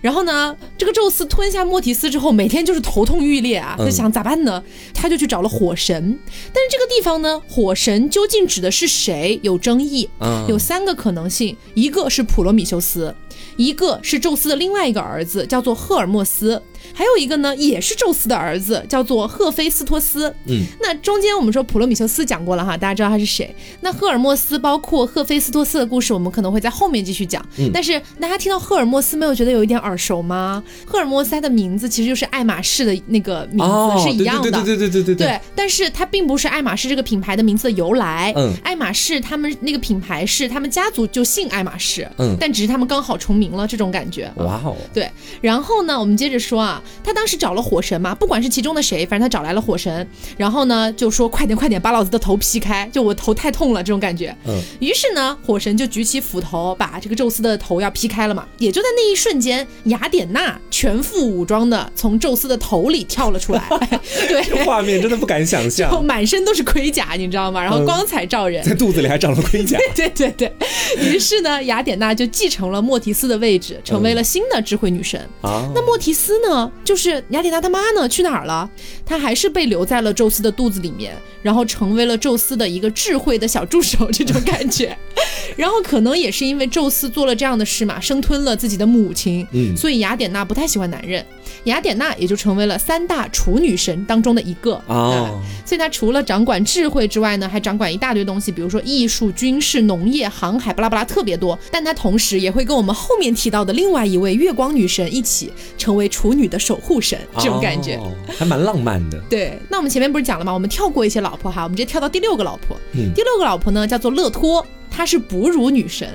然后呢，这个宙斯吞下莫提斯之后，每天就是头痛欲裂啊，他嗯想咋办呢？他就去找了火神。但是这个地方呢，火神究竟指的是谁有争议，嗯有三个可能性，一个是普罗米修斯，一个是宙斯的另外一个儿子，叫做赫尔墨斯。还有一个呢，也是宙斯的儿子，叫做赫菲斯托斯。嗯，那中间我们说普罗米修斯讲过了哈，大家知道他是谁。那赫尔墨斯包括赫菲斯托斯的故事，我们可能会在后面继续讲。嗯但是大家听到赫尔墨斯没有觉得有一点耳熟吗？赫尔墨斯他的名字其实就是爱马仕的那个名字、是一样的。哦对对对对对对对，但是它并不是爱马仕这个品牌的名字的由来。嗯爱马仕他们那个品牌是他们家族就姓爱马仕，嗯但只是他们刚好重名了这种感觉。哇哦，对，然后呢，我们接着说啊，他当时找了火神嘛，不管是其中的谁，反正他找来了火神，然后呢就说快点快点把老子的头劈开，就我头太痛了这种感觉。嗯，于是呢，火神就举起斧头把这个宙斯的头要劈开了嘛，也就在那一瞬间，雅典娜全副武装的从宙斯的头里跳了出来，[LAUGHS] 对，这画面真的不敢想象，满身都是盔甲，你知道吗？然后嗯光彩照人。在肚子里还长了盔甲。[LAUGHS] 对对对，于是呢，雅典娜就继承了莫提斯的位置，成为了新的智慧女神。啊，那莫提斯呢？就是雅典娜他妈呢？去哪儿了？她还是被留在了宙斯的肚子里面，然后成为了宙斯的一个智慧的小助手，这种感觉。[LAUGHS] 然后可能也是因为宙斯做了这样的事嘛，生吞了自己的母亲，嗯所以雅典娜不太喜欢男人，雅典娜也就成为了三大处女神当中的一个啊哦，所以她除了掌管智慧之外呢，还掌管一大堆东西，比如说艺术、军事、农业、航海，巴拉巴拉特别多。但她同时也会跟我们后面提到的另外一位月光女神一起成为处女的守护神，这种感觉。哦还蛮浪漫的。对，那我们前面不是讲了吗？我们跳过一些老婆哈，我们直接跳到第六个老婆。嗯第六个老婆呢叫做勒托，她是哺乳女神。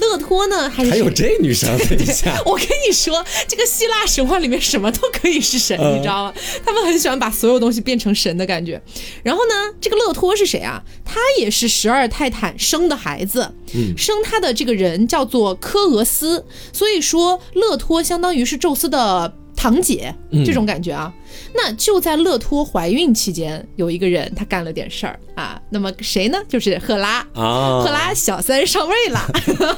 乐托呢还是还有这女生，[LAUGHS] 等一下，[LAUGHS] 我跟你说，这个希腊神话里面什么都可以是神，嗯你知道吗？他们很喜欢把所有东西变成神的感觉。然后呢，这个乐托是谁啊？他也是十二泰坦生的孩子，嗯生他的这个人叫做科俄斯，所以说乐托相当于是宙斯的。堂姐嗯这种感觉啊，那就在勒托怀孕期间，有一个人他干了点事儿啊。那么谁呢？就是赫拉。啊，赫拉小三上位了，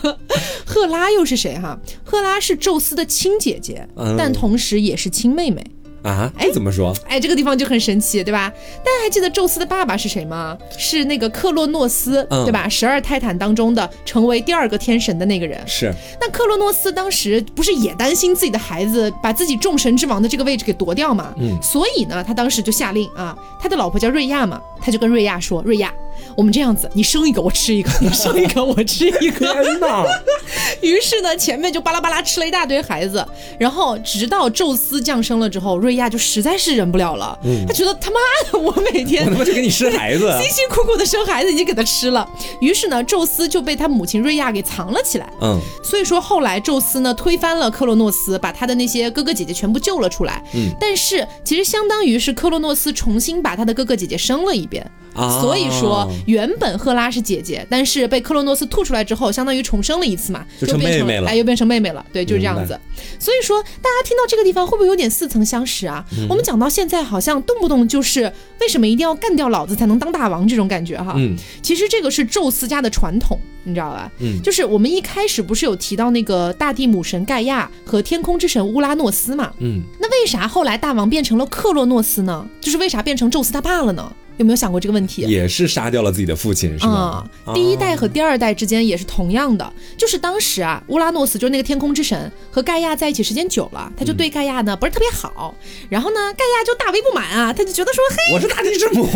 [LAUGHS] 赫拉又是谁哈？赫拉是宙斯的亲姐姐，嗯但同时也是亲妹妹。啊，哎怎么说？哎，这个地方就很神奇，对吧？大家还记得宙斯的爸爸是谁吗？是那个克洛诺斯，嗯对吧？十二泰坦当中的成为第二个天神的那个人。是那克洛诺斯当时不是也担心自己的孩子把自己众神之王的这个位置给夺掉吗？嗯所以呢，他当时就下令啊，他的老婆叫瑞亚嘛，他就跟瑞亚说：“瑞亚，我们这样子，你生一个我吃一个，[LAUGHS] 你生一个我吃一个。”天哪！[LAUGHS] 于是呢，前面就巴拉巴拉吃了一大堆孩子，然后直到宙斯降生了之后，瑞亚就实在是忍不了了，他觉得他妈的，我每天我他妈就给你生孩子，辛辛苦苦的生孩子已经给他吃了，于是呢，宙斯就被他母亲瑞亚给藏了起来。嗯所以说后来宙斯呢推翻了克洛诺斯，把他的那些哥哥姐姐全部救了出来。嗯但是其实相当于是克洛诺斯重新把他的哥哥姐姐生了一遍。啊，所以说，原本赫拉是姐姐，但是被克洛诺斯吐出来之后，相当于重生了一次嘛，就成变成妹妹了哎，又变成妹妹了。对，就是这样子。所以说，大家听到这个地方会不会有点似曾相识啊？嗯我们讲到现在，好像动不动就是为什么一定要干掉老子才能当大王这种感觉哈。嗯其实这个是宙斯家的传统，你知道吧？嗯就是我们一开始不是有提到那个大地母神盖亚和天空之神乌拉诺斯嘛？嗯，那为啥后来大王变成了克洛诺斯呢？就是为啥变成宙斯他爸了呢？有没有想过这个问题？也是杀掉了自己的父亲是吗？啊、第一代和第二代之间也是同样的，就是当时啊，乌拉诺斯就是那个天空之神和盖亚在一起时间久了，他就对盖亚呢不是特别好，然后呢，盖亚就大为不满啊，他就觉得说，嘿，我是大地之母，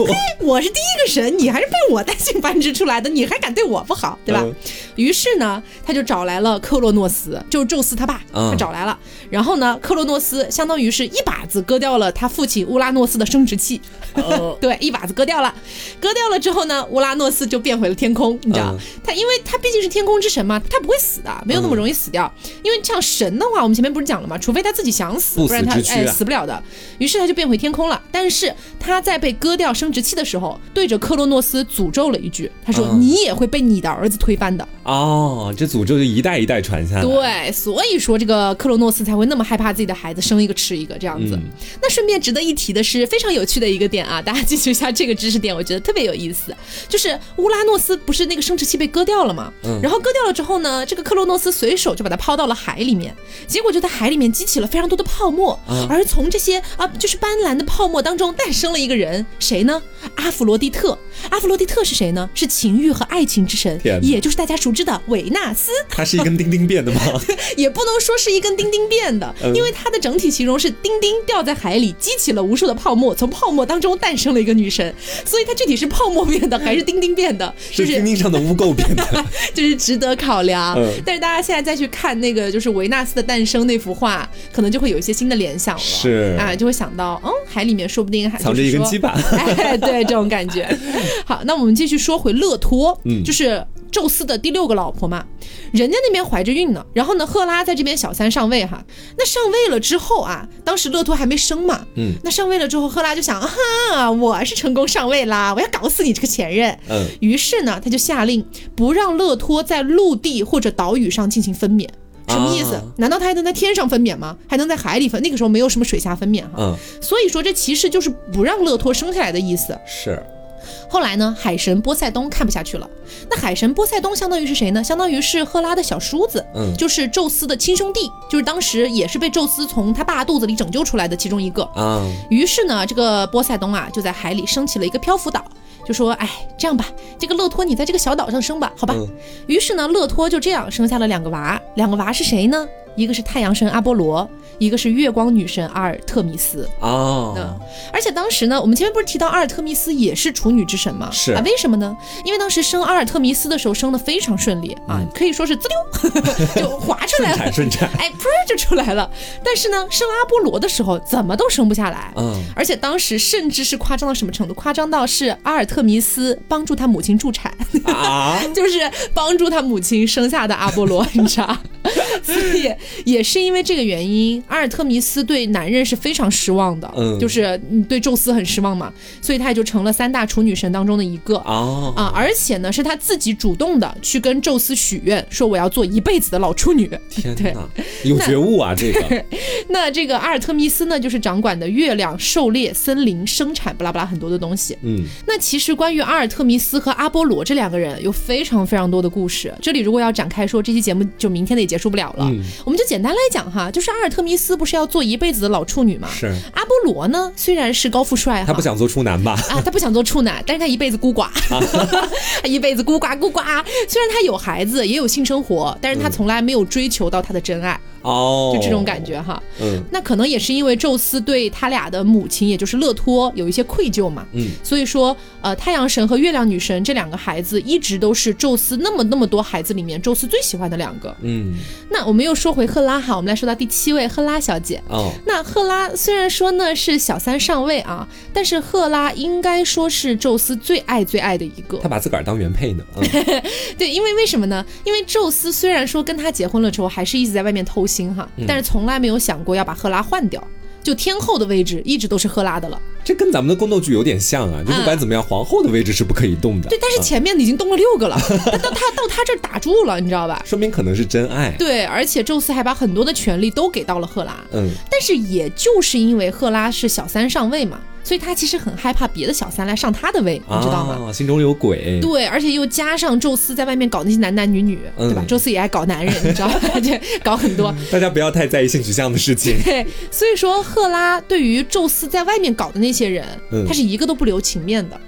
我是第一个神，你还是被我带进繁殖出来的，你还敢对我不好，对吧？嗯于是呢，他就找来了克洛诺斯，就是宙斯他爸，嗯他找来了。然后呢，克洛诺斯相当于是一把子割掉了他父亲乌拉诺斯的生殖器，哦 [LAUGHS] 对，一把子割掉了。割掉了之后呢，乌拉诺斯就变回了天空，你知道，嗯他因为他毕竟是天空之神嘛，他不会死的，没有那么容易死掉。因为像神的话，我们前面不是讲了吗？除非他自己想死，不不然他哎死不了的。于是他就变回天空了。但是他在被割掉生殖器的时候，对着克洛诺斯诅咒了一句，他说：“嗯你也会被你的儿子推翻的。”哦，这诅咒就一代一代传下来。对，所以说这个克罗诺斯才会那么害怕自己的孩子生一个吃一个这样子。嗯那顺便值得一提的是，非常有趣的一个点啊，大家记住一下这个知识点，我觉得特别有意思。就是乌拉诺斯不是那个生殖器被割掉了吗？嗯然后割掉了之后呢，这个克罗诺斯随手就把它抛到了海里面，结果就在海里面激起了非常多的泡沫，嗯而从这些啊就是斑斓的泡沫当中诞生了一个人，谁呢？阿弗罗狄特。阿弗罗狄特是谁呢？是情欲和爱情之神也就是大家熟知的维纳斯。它是一根钉钉变的吗？[LAUGHS] 也不能说是一根钉钉变的，嗯因为它的整体形容是钉钉掉在海里，激起了无数的泡沫，从泡沫当中诞生了一个女神。所以它具体是泡沫变的还是钉钉变的，就是是钉钉上的污垢变的。[LAUGHS] 就是值得考量。嗯但是大家现在再去看那个就是维纳斯的诞生那幅画，可能就会有一些新的联想了。是啊，就会想到，嗯，海里面说不定还藏着一根鸡巴。[LAUGHS] 对，这种感觉。好，那我们继续说回勒托，嗯就是宙斯的第六个老婆嘛，人家那边怀着孕呢，然后呢，赫拉在这边小三上位哈。那上位了之后啊，当时勒托还没生嘛，嗯，那上位了之后，赫拉就想，哈，我是成功上位啦，我要搞死你这个前任。嗯，于是呢，他就下令不让勒托在陆地或者岛屿上进行分娩。什么意思？啊难道他还能在天上分娩吗？还能在海里分？那个时候没有什么水下分娩哈。嗯，所以说这其实就是不让勒托生下来的意思。是。后来呢，海神波塞冬看不下去了。那海神波塞冬相当于是谁呢？相当于是赫拉的小叔子，嗯就是宙斯的亲兄弟，就是当时也是被宙斯从他爸肚子里拯救出来的其中一个。啊，于是呢，这个波塞冬啊就在海里升起了一个漂浮岛，就说：“哎，这样吧，这个勒托你在这个小岛上生吧，好吧。嗯于是呢，勒托就这样生下了两个娃，两个娃是谁呢？一个是太阳神阿波罗，一个是月光女神阿尔特弥斯。哦嗯，而且当时呢，我们前面不是提到阿尔特弥斯也是处女之神吗？是啊，为什么呢？因为当时生阿尔特弥斯的时候生的非常顺利啊，可以说是滋溜 [LAUGHS] 就滑出来了顺产，顺产。哎，噗就出来了。但是呢，生阿波罗的时候怎么都生不下来。嗯，而且当时甚至是夸张到什么程度？夸张到是阿尔特弥斯帮助他母亲助产，啊，[LAUGHS] 就是帮助他母亲生下的阿波罗，你知道？[LAUGHS] 所以也是因为这个原因，阿尔特弥斯对男人是非常失望的，嗯就是你对宙斯很失望嘛，所以他也就成了三大处女神当中的一个。哦，啊，而且呢，是他自己主动的去跟宙斯许愿，说我要做一辈子的老处女。天哪，有觉悟啊，这个。[LAUGHS] 那这个阿尔特弥斯呢，就是掌管的月亮、狩猎、森林、生产，巴拉巴拉很多的东西。嗯，那其实关于阿尔特弥斯和阿波罗这两个人有非常非常多的故事。这里如果要展开说，这期节目就明天的也结束不了了。嗯我们就简单来讲哈，就是阿尔特弥斯不是要做一辈子的老处女吗？是阿波罗呢，虽然是高富帅，他不想做处男吧？啊，他不想做处男，但是他一辈子孤寡，他 [LAUGHS] 一辈子孤寡孤寡。虽然他有孩子，也有性生活，但是他从来没有追求到他的真爱，哦，就这种感觉哈。嗯那可能也是因为宙斯对他俩的母亲，也就是勒托有一些愧疚嘛，嗯，所以说，呃，太阳神和月亮女神这两个孩子一直都是宙斯那么那么多孩子里面宙斯最喜欢的两个。嗯，那我们又说回赫拉哈，我们来说到第七位赫拉小姐。哦，那赫拉虽然说呢是小三上位啊，但是赫拉应该说是宙斯最爱最爱的一个他。把自个儿当原配呢。嗯 [LAUGHS] 对，因为为什么呢？因为宙斯虽然说跟他结婚了之后，还是一直在外面偷腥哈，嗯但是从来没有想过要把赫拉换掉。就天后的位置一直都是赫拉的了，这跟咱们的宫斗剧有点像啊，就不管怎么样，皇后的位置是不可以动的。对，但是啊前面已经动了六个了，[LAUGHS] 他到他到他这儿打住了，你知道吧？说明可能是真爱。对，而且宙斯还把很多的权利都给到了赫拉，嗯，但是也就是因为赫拉是小三上位嘛，所以他其实很害怕别的小三来上他的位，你知道吗？啊，心中有鬼。对，而且又加上宙斯在外面搞那些男男女女，对吧？嗯宙斯也爱搞男人，[LAUGHS] 你知道吧？[LAUGHS] 对，搞很多。大家不要太在意性取向的事情。对，所以说赫拉对于宙斯在外面搞的那些人，嗯他是一个都不留情面的。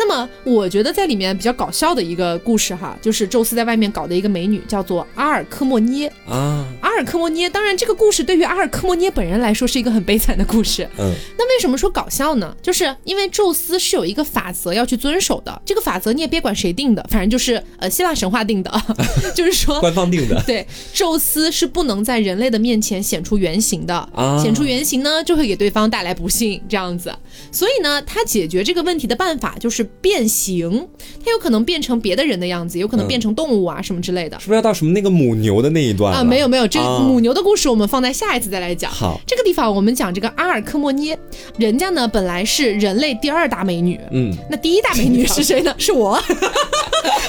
那么，我觉得在里面比较搞笑的一个故事哈，就是宙斯在外面搞的一个美女，叫做阿尔科莫涅。啊，阿尔尔科莫涅，当然这个故事对于阿尔科莫涅本人来说是一个很悲惨的故事。嗯，那为什么说搞笑呢？就是因为宙斯是有一个法则要去遵守的，这个法则你也别管谁定的，反正就是呃希腊神话定的，[LAUGHS] 就是说官方定的。[LAUGHS] 对，宙斯是不能在人类的面前显出原形的，啊显出原形呢就会给对方带来不幸，这样子。所以呢，他解决这个问题的办法就是变形，他有可能变成别的人的样子，有可能变成动物啊、什么之类的。是不是要到什么那个母牛的那一段啊，没有没有，这啊母牛的故事我们放在下一次再来讲。好。这个地方我们讲这个阿尔克莫涅，人家呢本来是人类第二大美女，嗯，那第一大美女是谁呢？是我，[LAUGHS]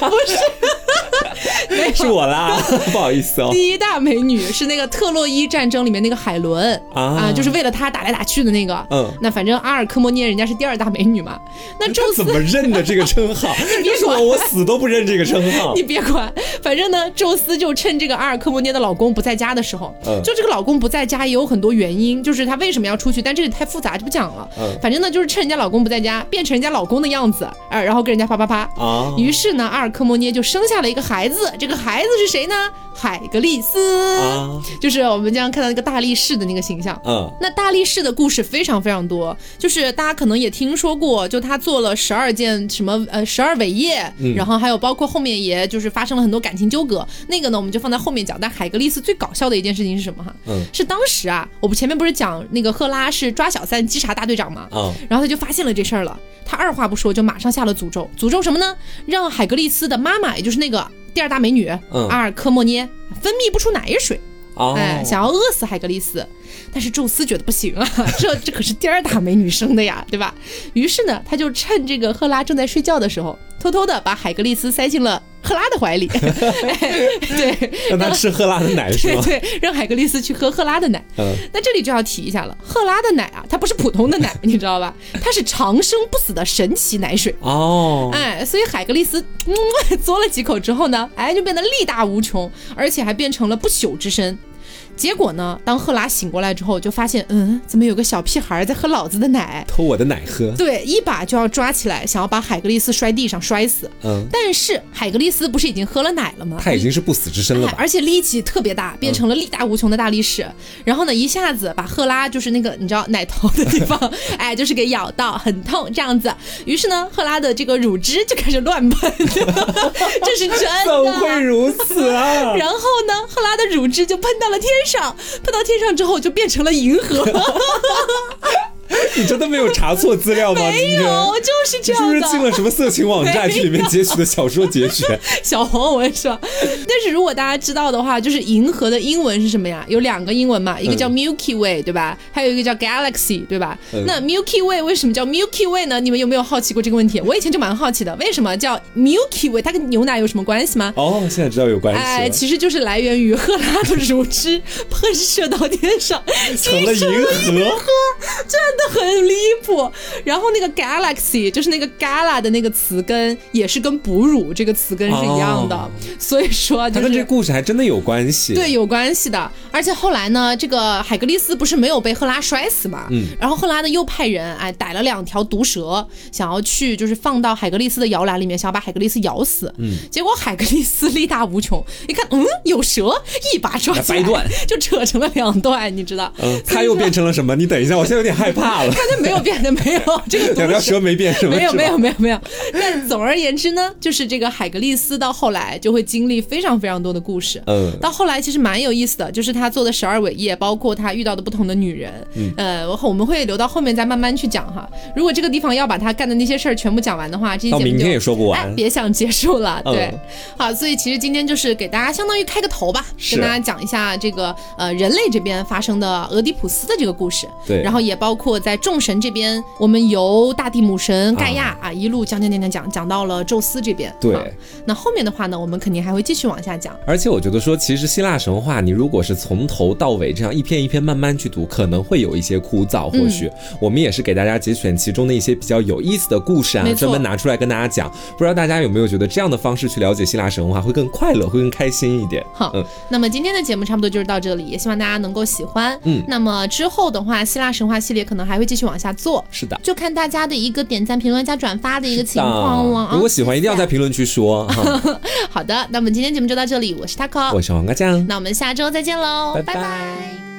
不是，[LAUGHS] 是我啦，[LAUGHS] 不好意思哦。第一大美女是那个特洛伊战争里面那个海伦啊就是为了她打来打去的那个。嗯那反正阿尔科莫涅人家是第二大美女嘛。那宙斯怎么认的这个称号？[LAUGHS] 别说我，我死都不认这个称号你。别管，反正呢，宙斯就趁这个阿尔科莫涅的老公不在家的时候，嗯就这个老公不在家也有很多原因，就是他为什么要出去，但这个太复杂就不讲了。嗯反正呢，就是趁人家老公不在家，变成人家老公的样子，啊，然后跟人家啪啪啪。啊于是呢，阿尔科莫涅就生下了一个孩子，这个孩子是谁呢？海格力斯，啊，就是我们经常看到那个大力士的那个形象。嗯那大力士的故事非常非常多，就是大家可能也听说过，就他做了十二件什么呃十二伟业，嗯然后还有包括后面也就是发生了很多感情纠葛，那个呢我们就放在后面讲。但海格力斯最搞笑的一件事情是什么哈？嗯是当时啊，我不前面不是讲那个赫拉是抓小三稽查大队长嘛？啊然后他就发现了这事儿了，他二话不说就马上下了诅咒，诅咒什么呢？让海格力斯的妈妈，也就是那个第二大美女、嗯阿尔科莫涅分泌不出奶水。哦，哎，想要饿死海格力斯，但是宙斯觉得不行啊，[LAUGHS] 这这可是第二大美女生的呀，对吧？于是呢，他就趁这个赫拉正在睡觉的时候，偷偷的把海格力斯塞进了赫拉的怀里，哎 [LAUGHS] 对，让他吃赫拉的奶 [LAUGHS] 是吗？对对，让海格力斯去喝赫拉的奶。嗯那这里就要提一下了，赫拉的奶啊，它不是普通的奶，[LAUGHS] 你知道吧？它是长生不死的神奇奶水。哦，哎，所以海格力斯嗯嘬了几口之后呢，哎，就变得力大无穷，而且还变成了不朽之身。结果呢，当赫拉醒过来之后，就发现，嗯，怎么有个小屁孩在喝老子的奶？偷我的奶喝。对，一把就要抓起来，想要把海格力斯摔地上摔死。嗯，但是海格力斯不是已经喝了奶了吗？他已经是不死之身了吧？哎而且力气特别大，变成了力大无穷的大力士。然后呢，一下子把赫拉就是那个你知道奶头的地方，[LAUGHS] 哎，就是给咬到，很痛这样子。于是呢，赫拉的这个乳汁就开始乱喷，[LAUGHS] 这是真的怎会的。如此啊？然后呢，赫拉的乳汁就喷到了天上，上喷到天上之后就变成了银河。[LAUGHS] [LAUGHS] 你真的没有查错资料吗？没有，就是这样是不。是进了什么色情网站去里面截取的小说节选？[LAUGHS] 小黄文是吧？但是如果大家知道的话，就是银河的英文是什么呀？有两个英文嘛，一个叫 Milky Way，对吧？还有一个叫 Galaxy，对吧？嗯那 Milky Way 为什么叫 Milky Way 呢？你们有没有好奇过这个问题？我以前就蛮好奇的，为什么叫 Milky Way？它跟牛奶有什么关系吗？哦，现在知道有关系哎，其实就是来源于赫拉的乳汁喷射到天上，成了银河。[LAUGHS] 真的很离谱。然后那个 galaxy 就是那个 gala 的那个词根，也是跟哺乳这个词根是一样的，哦所以说就它跟这是。故事还真的有关系。对，有关系的。而且后来呢，这个海格力斯不是没有被赫拉摔死嘛？嗯。然后赫拉呢又派人哎逮了两条毒蛇，想要去就是放到海格力斯的摇篮里面，想要把海格力斯咬死。嗯。结果海格力斯力大无穷，一看嗯有蛇，一把抓起来掰断，[LAUGHS] 就扯成了两段，你知道？嗯，他又变成了什么？你等一下，我现在有点害怕了。[LAUGHS] 但没有变的，没有 [LAUGHS] 这个毒蛇蛇没变？没有没有没有没有。但总而言之呢，就是这个海格力斯到后来就会经历非常非常多的故事。嗯到后来其实蛮有意思的，就是他做的十二伟业，包括他遇到的不同的女人。嗯呃，我我们会留到后面再慢慢去讲哈。如果这个地方要把他干的那些事儿全部讲完的话，这期节目明天也说不完哎，别想结束了。对，嗯好，所以其实今天就是给大家相当于开个头吧，跟大家讲一下这个呃人类这边发生的俄狄浦斯的这个故事。对然后也包括在众神这边，我们由大地母神盖亚啊一路讲讲讲讲讲讲到了宙斯这边。对啊那后面的话呢，我们肯定还会继续往下讲。而且我觉得说，其实希腊神话，你如果是从头到尾这样一篇一篇慢慢去读，可能会有一些枯燥。或许、我们也是给大家节选其中的一些比较有意思的故事啊专门拿出来跟大家讲。不知道大家有没有觉得这样的方式去了解希腊神话会更快乐，会更开心一点？好，嗯那么今天的节目差不多就是到这里，也希望大家能够喜欢。嗯那么之后的话，希腊神话系列可能呢还会继续往下做，是的。就看大家的一个点赞、评论加转发的一个情况了。啊。如果喜欢，一定要在评论区说 [LAUGHS] 好的，那我们今天节目就到这里，我是 taco，我是黄瓜酱，那我们下周再见喽，拜拜。拜拜